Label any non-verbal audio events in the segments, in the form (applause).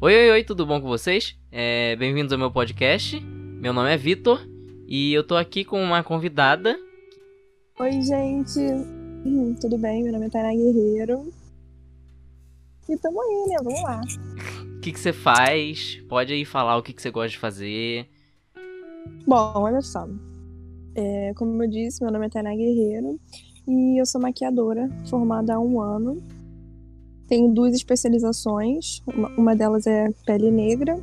Oi, oi, oi, tudo bom com vocês? É, Bem-vindos ao meu podcast. Meu nome é Vitor e eu tô aqui com uma convidada. Oi, gente. Hum, tudo bem? Meu nome é Tainá Guerreiro. E tamo aí, né? Vamos lá. O (laughs) que, que você faz? Pode aí falar o que, que você gosta de fazer. Bom, olha só. É, como eu disse, meu nome é Tainá Guerreiro e eu sou maquiadora, formada há um ano. Tenho duas especializações, uma, uma delas é pele negra.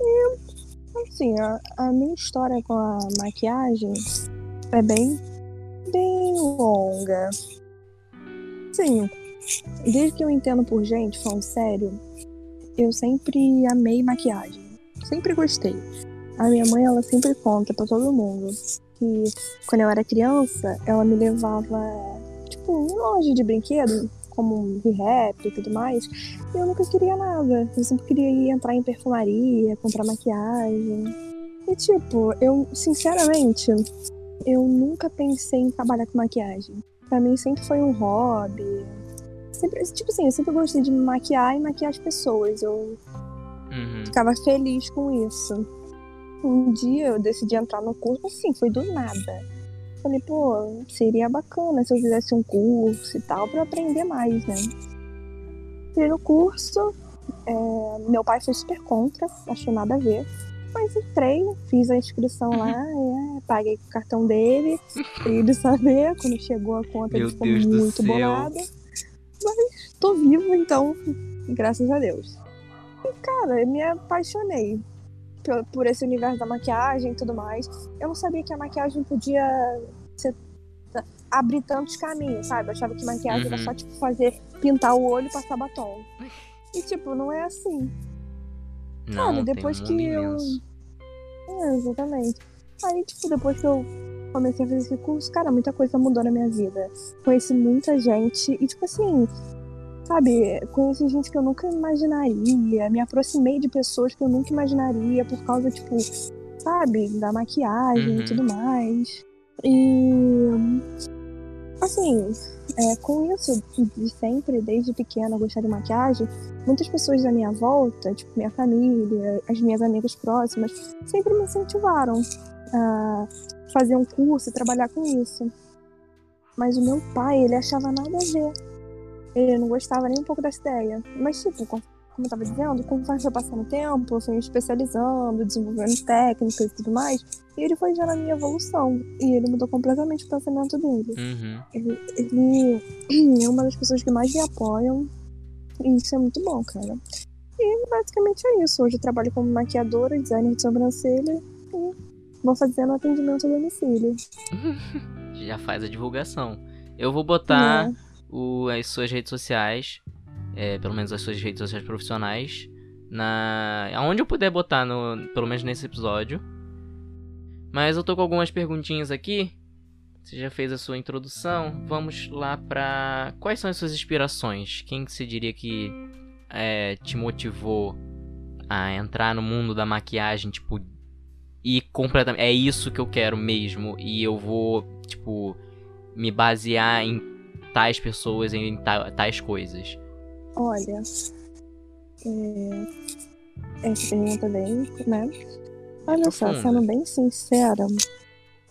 E, assim, a, a minha história com a maquiagem é bem, bem longa. Sim, desde que eu entendo por gente, falando sério, eu sempre amei maquiagem. Sempre gostei. A minha mãe, ela sempre conta pra todo mundo que quando eu era criança, ela me levava, tipo, loja de brinquedo, como um rap e tudo mais, e eu nunca queria nada. Eu sempre queria ir entrar em perfumaria, comprar maquiagem. E, tipo, eu, sinceramente, eu nunca pensei em trabalhar com maquiagem. Pra mim sempre foi um hobby. Sempre, tipo assim, eu sempre gostei de me maquiar e maquiar as pessoas. Eu Uhum. ficava feliz com isso. Um dia eu decidi entrar no curso, assim, foi do nada. Falei, pô, seria bacana se eu fizesse um curso e tal, pra aprender mais, né? Entrei no curso, é, meu pai foi super contra, achou nada a ver. Mas entrei, fiz a inscrição lá, é, paguei com o cartão dele, ele saber. Quando chegou a conta, Meu ele ficou Deus muito bolado. Mas tô vivo, então, graças a Deus. E, cara, eu me apaixonei por, por esse universo da maquiagem e tudo mais. Eu não sabia que a maquiagem podia abrir tantos caminhos, sabe? Eu achava que maquiagem era Uhum. só, tipo, fazer, pintar o olho e passar batom. E, tipo, não é assim. Não, Cara, depois que eu-. É, exatamente. Aí, tipo, depois que eu comecei a fazer esse curso, cara, muita coisa mudou na minha vida. Conheci muita gente e, tipo assim, sabe, conheci gente que eu nunca imaginaria, me aproximei de pessoas que eu nunca imaginaria por causa, tipo, sabe, da maquiagem Uhum. e tudo mais. E. Assim, é, com isso, de sempre, desde pequena, gostar de maquiagem, muitas pessoas da minha volta, tipo minha família, as minhas amigas próximas, sempre me incentivaram a fazer um curso e trabalhar com isso. Mas o meu pai, ele achava nada a ver. Ele não gostava nem um pouco dessa ideia. Mas, tipo, como eu tava dizendo, conforme foi passando o tempo, eu fui me especializando, desenvolvendo técnicas e tudo mais, e ele foi vendo a minha evolução. E ele mudou completamente o pensamento dele. Uhum. Ele, ele (clears throat) é uma das pessoas que mais me apoiam. E isso é muito bom, cara. E basicamente é isso. Hoje eu trabalho como maquiadora, designer de sobrancelha e vou fazendo atendimento a domicílio. (laughs) Já faz a divulgação. Eu vou botar É. o- as suas redes sociais, é, pelo menos as suas redes sociais profissionais, na aonde eu puder botar, no, pelo menos nesse episódio. Mas eu tô com algumas perguntinhas aqui. Você já fez a sua introdução. Vamos lá pra. Quais são as suas inspirações? Quem que você diria que é, te motivou a entrar no mundo da maquiagem, tipo, e completamente. É isso que eu quero mesmo. E eu vou, tipo, me basear em tais pessoas, em ta- tais coisas. Olha, é... essa pergunta bem, né? Olha só, Profunda. sendo bem sincera,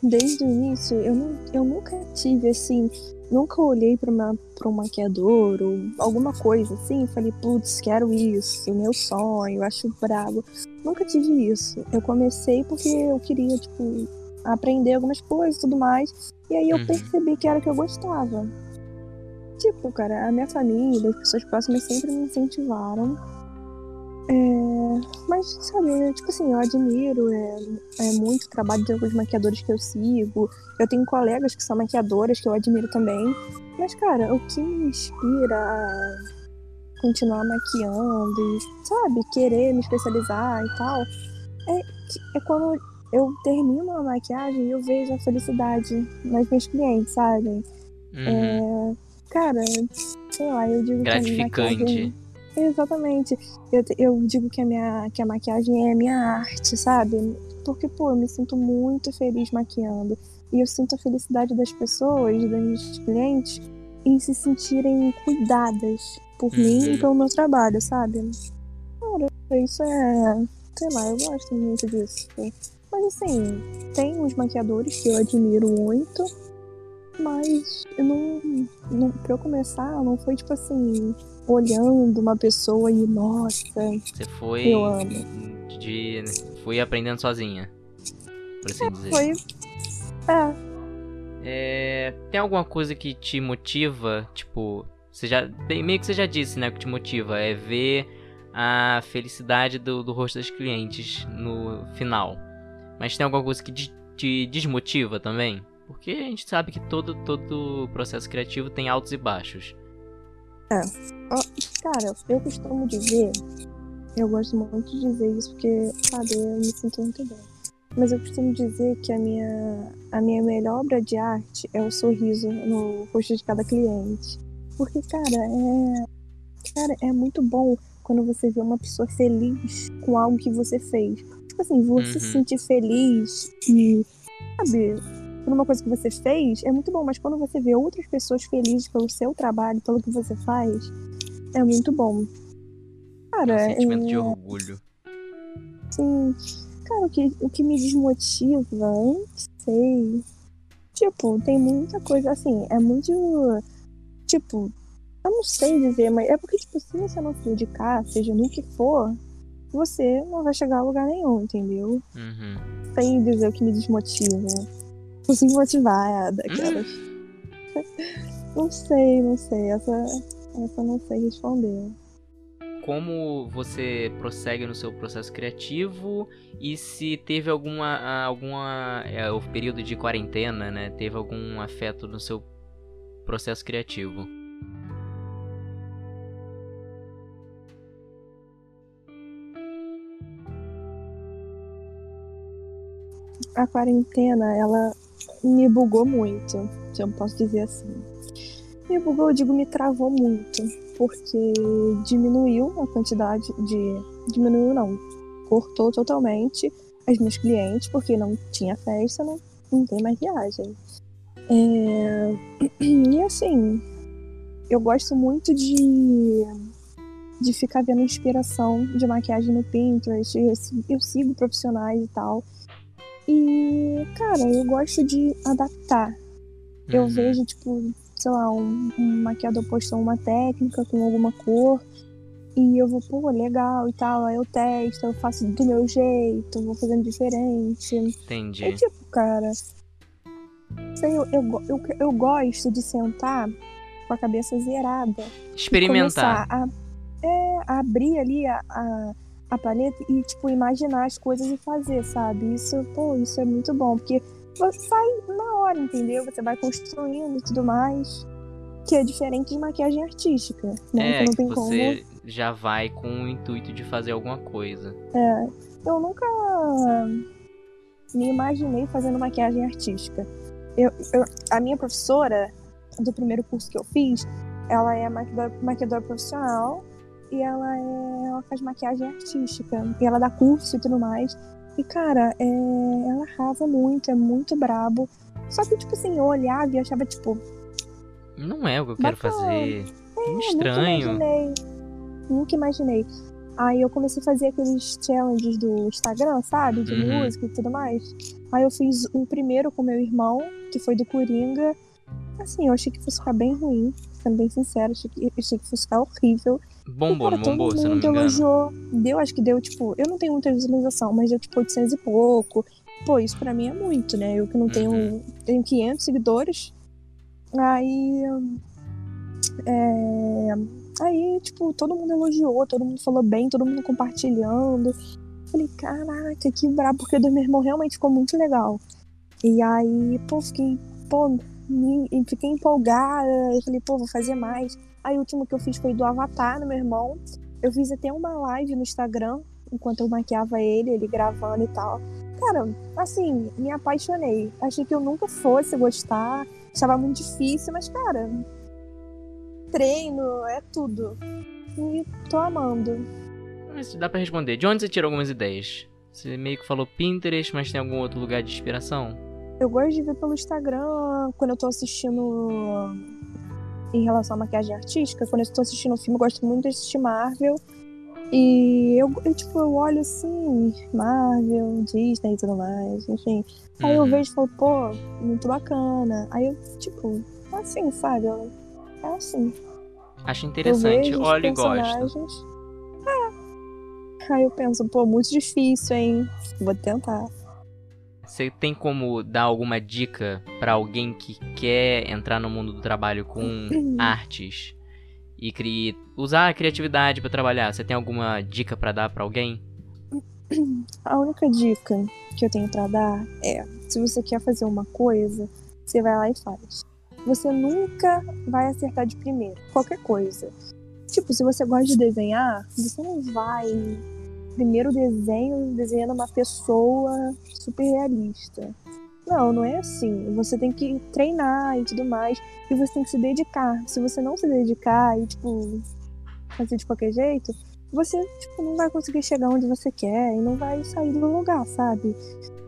desde o início eu, não, eu nunca tive assim, nunca olhei para um maquiador ou alguma coisa assim e falei, putz, quero isso, meu sonho, acho brabo. Nunca tive isso. Eu comecei porque eu queria, tipo, aprender algumas coisas e tudo mais. E aí eu Uhum. percebi que era o que eu gostava. Tipo, cara, a minha família, as pessoas próximas sempre me incentivaram. É, mas, sabe, tipo assim, eu admiro é, é muito o trabalho de alguns maquiadores que eu sigo. Eu tenho colegas que são maquiadoras que eu admiro também. Mas, cara, o que me inspira a continuar maquiando e, sabe, querer me especializar e tal, é, é quando eu termino a maquiagem e eu vejo a felicidade nas minhas clientes, sabe? Uhum. É, cara, sei lá, eu digo que a minha Gratificante. maquiagem... Exatamente. Eu, eu digo que a, minha, que a maquiagem é a minha arte, sabe? Porque, pô, eu me sinto muito feliz maquiando. E eu sinto a felicidade das pessoas, das minhas clientes, em se sentirem cuidadas por mim Uhum. e pelo meu trabalho, sabe? Cara, Isso é. Sei lá, eu gosto muito disso. Mas assim, tem uns maquiadores que eu admiro muito, mas eu não, não. Pra eu começar, não foi tipo assim, olhando uma pessoa e, nossa. Você foi. Eu amo. De. Fui aprendendo sozinha. Por assim dizer. Foi. É. é. Tem alguma coisa que te motiva? Tipo, você já. Meio que você já disse, né? Que te motiva é ver a felicidade do, do rosto das clientes no final. Mas tem alguma coisa que te desmotiva também? Porque a gente sabe que todo, todo processo criativo tem altos e baixos. É. Cara, eu costumo dizer, eu gosto muito de dizer isso porque, sabe, eu me sinto muito bem. Mas eu costumo dizer que a minha, a minha melhor obra de arte é o sorriso no rosto de cada cliente. Porque, cara, é. Cara, é muito bom quando você vê uma pessoa feliz com algo que você fez. Tipo assim, você uhum. se sentir feliz e, sabe, por uma coisa que você fez, é muito bom, mas quando você vê outras pessoas felizes pelo seu trabalho, pelo que você faz, é muito bom. Cara, é um sentimento é... de orgulho. Sim. Cara, o que, o que me desmotiva, não sei. Tipo, tem muita coisa assim, é muito. Tipo, eu não sei dizer, mas é porque, tipo, se você não se dedicar, seja no que for, você não vai chegar a lugar nenhum, entendeu? Uhum. Sem dizer o que me desmotiva. Consigo motivada, cara. Hum. não sei, não sei. Essa, essa não sei responder. Como você prossegue no seu processo criativo e se teve alguma alguma é, o período de quarentena, né? Teve algum afeto no seu processo criativo? a quarentena, ela me bugou muito, se eu posso dizer assim. Me bugou, eu digo, me travou muito, porque diminuiu a quantidade de. Diminuiu, não. Cortou totalmente as meus clientes, porque não tinha festa, não, não tem mais viagem. É... (clears throat) E assim, eu gosto muito de de ficar vendo inspiração de maquiagem no Pinterest. Eu, eu sigo profissionais e tal. E, cara, eu gosto de adaptar. Eu uhum. vejo, tipo, sei lá, um, um maquiador postou uma técnica com alguma cor. E eu vou, pô, legal e tal. Aí eu testo, eu faço do meu jeito, vou fazendo diferente. Entendi. É tipo, cara. Sei, eu, eu, eu, eu gosto de sentar com a cabeça zerada. Experimentar. a, é, a abrir ali a, a a paleta e, tipo, imaginar as coisas e fazer, sabe? Isso, pô, isso é muito bom, porque você sai na hora, entendeu? Você vai construindo e tudo mais. Que é diferente de maquiagem artística, né? É, que, não tem você como... já vai com o intuito de fazer alguma coisa. É, eu nunca me imaginei fazendo maquiagem artística. Eu, eu, a minha professora do primeiro curso que eu fiz, ela é maquiadora, maquiadora profissional e ela é. Ela faz maquiagem artística. E ela dá curso e tudo mais. E, cara, é, ela arrasa muito, é muito brabo. Só que, tipo assim, eu olhava e achava, tipo. Não é o que eu quero fazer. É, estranho. Nunca imaginei. Nunca imaginei. Aí eu comecei a fazer aqueles challenges do Instagram, sabe? De uhum. música e tudo mais. Aí eu fiz o primeiro com meu irmão, que foi do Coringa. Assim, eu achei que fosse ficar bem ruim, sendo bem sincero. Achei que, achei que fosse ficar horrível. Bombou, não bombou, se não me engano. Elogiou. Deu, acho que deu, tipo, eu não tenho muita visualização, mas deu tipo 800 e pouco. Pô, isso pra mim é muito, né? Eu que não tenho. Uhum. Tenho 500 seguidores. Aí. É, aí, tipo, todo mundo elogiou, todo mundo falou bem, todo mundo compartilhando. Falei, caraca, que brabo, porque o do meu irmão realmente ficou muito legal. E aí, pô, fiquei, pô, fiquei empolgada. Eu falei, pô, vou fazer mais. Aí o último que eu fiz foi do Avatar no meu irmão. Eu fiz até uma live no Instagram, enquanto eu maquiava ele, ele gravando e tal. Cara, assim, me apaixonei. Achei que eu nunca fosse gostar. Achava muito difícil, mas, cara, treino é tudo. E tô amando. Mas dá pra responder. De onde você tirou algumas ideias? Você meio que falou Pinterest, mas tem algum outro lugar de inspiração? Eu gosto de ver pelo Instagram quando eu tô assistindo em relação à maquiagem artística, quando eu estou assistindo um filme, eu gosto muito de assistir Marvel. E eu, eu, tipo, eu olho assim, Marvel, Disney e tudo mais, enfim. Aí eu Uhum. vejo e falo, pô, muito bacana. Aí eu, tipo, assim, sabe? Eu- É assim. Acho interessante. Olho e gosto. É. Aí eu penso, pô, muito difícil, hein? Vou tentar. Você tem como dar alguma dica pra alguém que quer entrar no mundo do trabalho com artes e cri... usar a criatividade pra trabalhar? Você tem alguma dica pra dar pra alguém? A única dica que eu tenho pra dar é: se você quer fazer uma coisa, você vai lá e faz. Você nunca vai acertar de primeiro, qualquer coisa. Tipo, se você gosta de desenhar, você não vai primeiro desenho desenhando uma pessoa super realista. Não, não é assim. Você tem que treinar e tudo mais. E você tem que se dedicar. Se você não se dedicar e, tipo, fazer de qualquer jeito, você, tipo, não vai conseguir chegar onde você quer e não vai sair do lugar, sabe?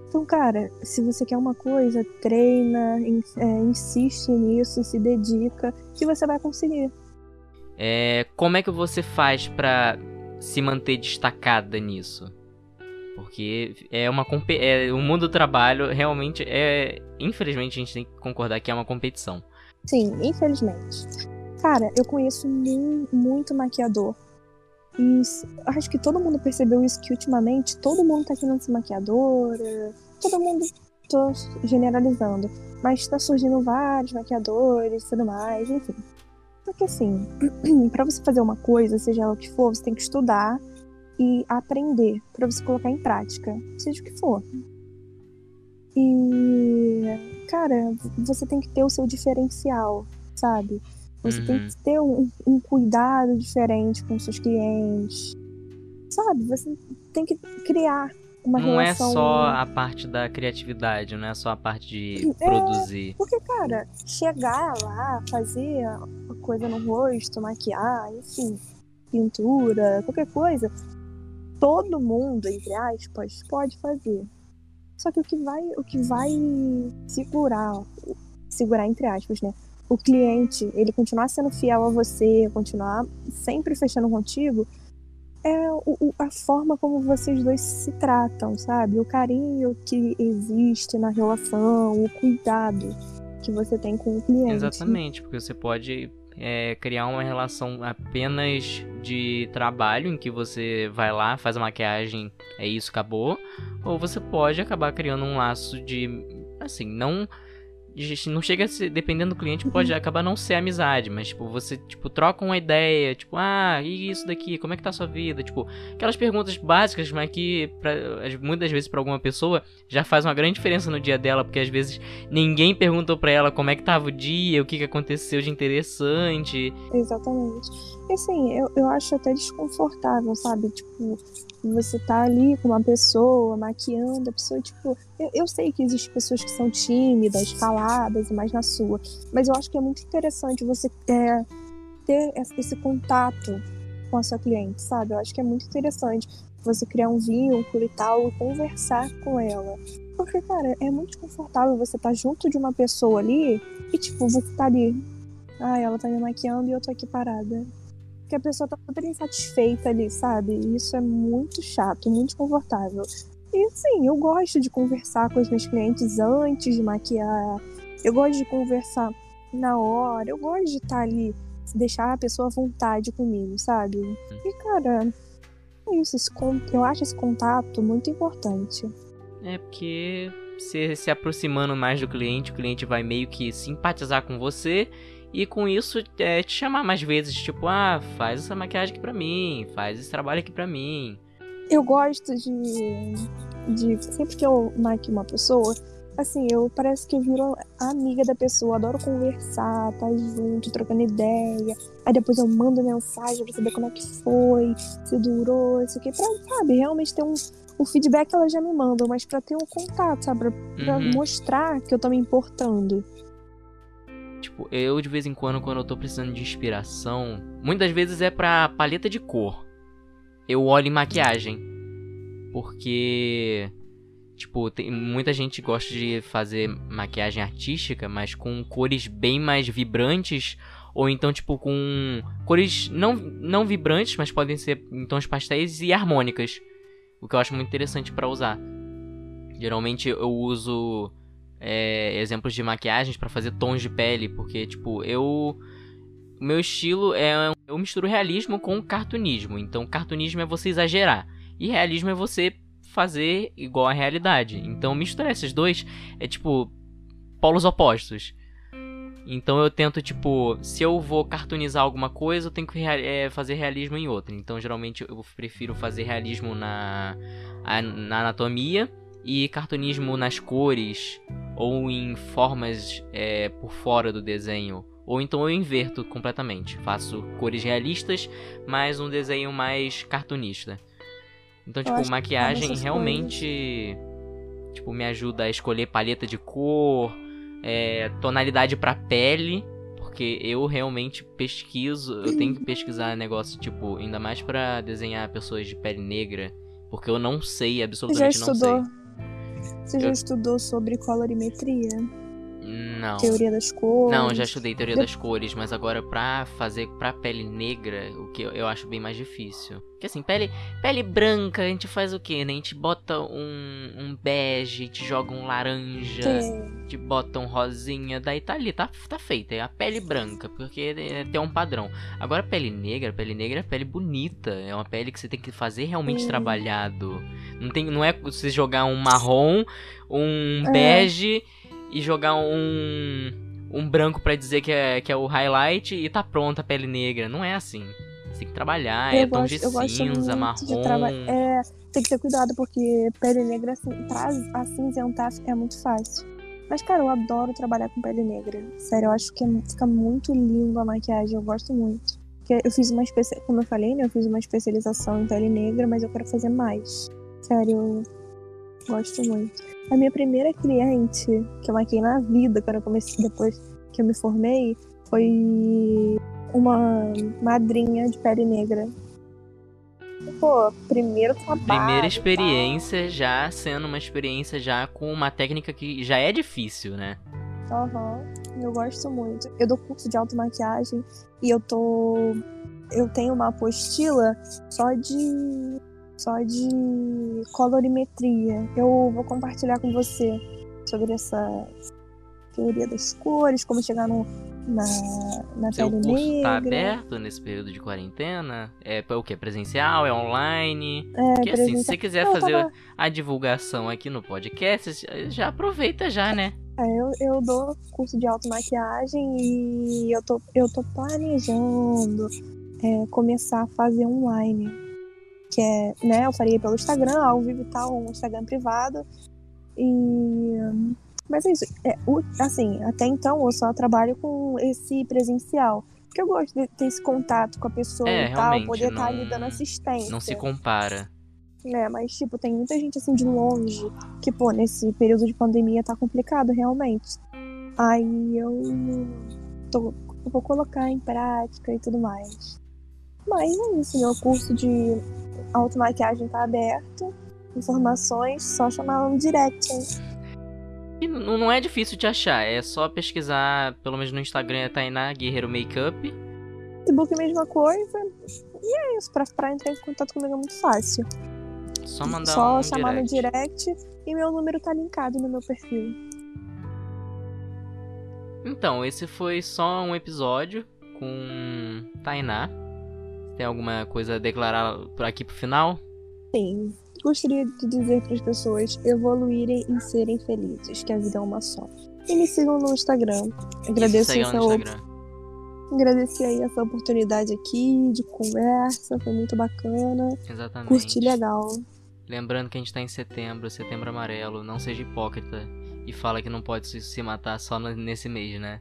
Então, cara, se você quer uma coisa, treina, in- é, insiste nisso, se dedica, que você vai conseguir. É, como é que você faz pra se manter destacada nisso? Porque é uma é, o mundo do trabalho realmente é, infelizmente a gente tem que concordar que é uma competição. Sim, infelizmente. Cara, eu conheço mu- muito maquiador. E acho que todo mundo percebeu isso que ultimamente todo mundo tá querendo ser maquiadora. Todo mundo, tô generalizando. Mas tá surgindo vários maquiadores e tudo mais, enfim. Porque assim, (clears throat) pra você fazer uma coisa, seja ela o que for, você tem que estudar e aprender pra você colocar em prática, seja o que for. E, cara, você tem que ter o seu diferencial, sabe? Você tem Uhum. que ter um, um cuidado diferente com seus clientes, sabe? Você tem que criar uma não é relação. só a parte da criatividade, não é só a parte de É. produzir. Porque, cara, chegar lá, fazer coisa no rosto, maquiar, enfim, pintura, qualquer coisa, todo mundo, entre aspas, pode fazer. Só que o que vai, o que vai segurar, segurar entre aspas, né? O cliente, ele continuar sendo fiel a você, continuar sempre fechando contigo, é o- a forma como vocês dois se tratam, sabe? O carinho que existe na relação, o cuidado que você tem com o cliente. Exatamente, porque você pode é, criar uma relação apenas de trabalho, em que você vai lá, faz a maquiagem, é isso, acabou. Ou você pode acabar criando um laço de. Assim, não. Não chega a ser, dependendo do cliente, pode acabar não ser amizade, mas tipo, você tipo, troca uma ideia, tipo, ah, e isso daqui, como é que tá a sua vida? Tipo, aquelas perguntas básicas, mas que pra, muitas vezes pra alguma pessoa já faz uma grande diferença no dia dela, porque às vezes ninguém perguntou pra ela como é que tava o dia, o que, que aconteceu de interessante. Exatamente. E assim, eu, eu acho até desconfortável, sabe? Tipo, você tá ali com uma pessoa, maquiando a pessoa, tipo. Eu, eu sei que existem pessoas que são tímidas, caladas e mais na sua. Mas eu acho que é muito interessante você é, ter esse contato com a sua cliente, sabe? Eu acho que é muito interessante você criar um vínculo e tal, e conversar com ela. Porque, cara, é muito desconfortável você estar junto de uma pessoa ali e, tipo, você tá ali. Ah, ela tá me maquiando e eu tô aqui parada. Porque a pessoa tá super insatisfeita ali, sabe? E isso é muito chato, muito desconfortável. E sim, eu gosto de conversar com os meus clientes antes de maquiar. Eu gosto de conversar na hora. Eu gosto de estar ali, deixar a pessoa à vontade comigo, sabe? E, cara, é isso. Esse, eu acho esse contato muito importante. É porque você se aproximando mais do cliente, o cliente vai meio que simpatizar com você e com isso é, te chamar mais vezes, tipo, ah, faz essa maquiagem aqui pra mim, faz esse trabalho aqui pra mim. Eu gosto de. de sempre que eu maquio uma pessoa, assim, eu parece que eu viro amiga da pessoa, adoro conversar, tá junto, trocando ideia. Aí depois eu mando mensagem pra saber como é que foi, se durou, isso aqui, pra, sabe, realmente ter um. O feedback ela já me manda, mas pra ter um contato, sabe? Pra, pra Uhum. mostrar que eu tô me importando. Tipo, eu de vez em quando, quando eu tô precisando de inspiração, muitas vezes é pra paleta de cor. Eu olho em maquiagem. Porque, tipo, tem, muita gente gosta de fazer maquiagem artística, mas com cores bem mais vibrantes Ou então, tipo, com cores não, não vibrantes, mas podem ser em tons pastéis e harmônicas. O que eu acho muito interessante para usar. Geralmente eu uso é, exemplos de maquiagens para fazer tons de pele, porque, tipo, eu. O meu estilo é. Eu misturo realismo com cartunismo. Então, cartunismo é você exagerar. E realismo é você fazer igual à realidade. Então, misturar esses dois é tipo. polos opostos. Então eu tento, tipo, se eu vou cartoonizar alguma coisa, eu tenho que é, fazer realismo em outra. Então geralmente eu prefiro fazer realismo na, na anatomia e cartunismo nas cores ou em formas é, por fora do desenho. Ou então eu inverto completamente. Faço cores realistas, mas um desenho mais cartunista. Então, tipo, maquiagem realmente tipo, me ajuda a escolher paleta de cor, é, tonalidade para pele, porque eu realmente pesquiso, eu tenho que pesquisar (laughs) negócio tipo, ainda mais para desenhar pessoas de pele negra, porque eu não sei, absolutamente não sei. Você eu... já estudou sobre colorimetria? Não. Teoria das cores. Não, já estudei teoria das cores, mas agora pra fazer pra pele negra, o que eu, eu acho bem mais difícil. Porque assim, pele, pele branca, a gente faz o quê, né? A gente bota um, um bege, a gente joga um laranja, Sim. a gente bota um rosinha, daí tá ali, tá, tá feita. É a pele branca, porque é, tem um padrão. Agora, pele negra, pele negra é pele bonita. É uma pele que você tem que fazer realmente trabalhado. Não, tem, não é você jogar um marrom, um é. bege e jogar um um branco para dizer que é, que é o highlight e tá pronta a pele negra. Não é assim. Você tem que trabalhar, eu é tom de cinza, marrom. Traba... É, tem que ter cuidado, porque pele negra, assim, pra acinzentar é muito fácil. Mas, cara, eu adoro trabalhar com pele negra. Sério, eu acho que fica muito lindo a maquiagem, eu gosto muito. Porque eu fiz uma especialização, como eu falei, né? Eu fiz uma especialização em pele negra, mas eu quero fazer mais. Sério, eu gosto muito. A minha primeira cliente que eu maquei na vida, quando eu comecei, depois que eu me formei, foi uma madrinha de pele negra. Pô, primeiro trabalho. Primeira experiência tá? já sendo uma experiência já com uma técnica que já é difícil, né? Aham, uhum, eu gosto muito. Eu dou curso de automaquiagem e eu tô. Eu tenho uma apostila só de só de colorimetria. Eu vou compartilhar com você sobre essa teoria das cores, como chegar no, na, na Seu pele curso negra. tá aberto nesse período de quarentena? É o que? Presencial? É online? É, Porque assim, se você quiser Não, fazer tava... a divulgação aqui no podcast, já aproveita já, né? É, eu, eu dou curso de automaquiagem e eu tô, eu tô planejando é, começar a fazer online que é, né, eu faria pelo Instagram, ao vivo e tal, um Instagram privado. E mas é isso, é, o, assim, até então eu só trabalho com esse presencial. Porque eu gosto de ter esse contato com a pessoa é, e tal, poder estar tá ali dando assistência. Não se compara. É, mas tipo, tem muita gente assim de longe que, pô, nesse período de pandemia tá complicado realmente. Aí eu tô, eu vou colocar em prática e tudo mais. Mas é isso, meu curso de automaquiagem tá aberto. Informações, só chamar no direct, hein? E não é difícil de achar, é só pesquisar, pelo menos no Instagram, é Tainá Guerreiro Makeup. Facebook, mesma coisa. E é isso, pra, pra entrar em contato comigo é muito fácil. Só mandar Só um chamar direct. no direct e meu número tá linkado no meu perfil. Então, esse foi só um episódio com Tainá. Tem alguma coisa a declarar por aqui pro final? Sim. Gostaria de dizer para as pessoas evoluírem e serem felizes, que a vida é uma só. E me sigam no Instagram. Agradeço essa no Instagram. Agradecer aí essa oportunidade aqui de conversa, foi muito bacana. Exatamente. Curti legal. Lembrando que a gente tá em setembro, setembro amarelo, não seja hipócrita e fala que não pode se matar só nesse mês, né?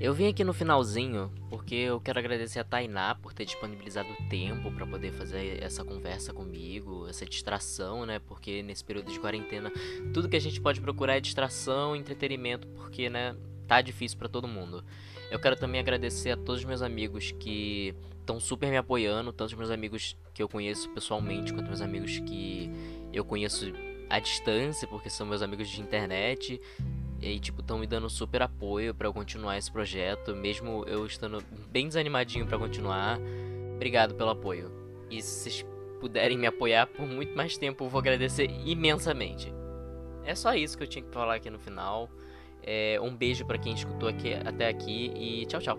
Eu vim aqui no finalzinho porque eu quero agradecer a Tainá por ter disponibilizado tempo para poder fazer essa conversa comigo, essa distração, né? Porque nesse período de quarentena, tudo que a gente pode procurar é distração, entretenimento, porque, né, tá difícil para todo mundo. Eu quero também agradecer a todos os meus amigos que estão super me apoiando, tanto os meus amigos que eu conheço pessoalmente, quanto meus amigos que eu conheço à distância, porque são meus amigos de internet E tipo, estão me dando super apoio para eu continuar esse projeto, mesmo eu estando bem desanimadinho para continuar. Obrigado pelo apoio. E se vocês puderem me apoiar por muito mais tempo, eu vou agradecer imensamente. É só isso que eu tinha que falar aqui no final. É, um beijo para quem escutou aqui, até aqui e tchau, tchau.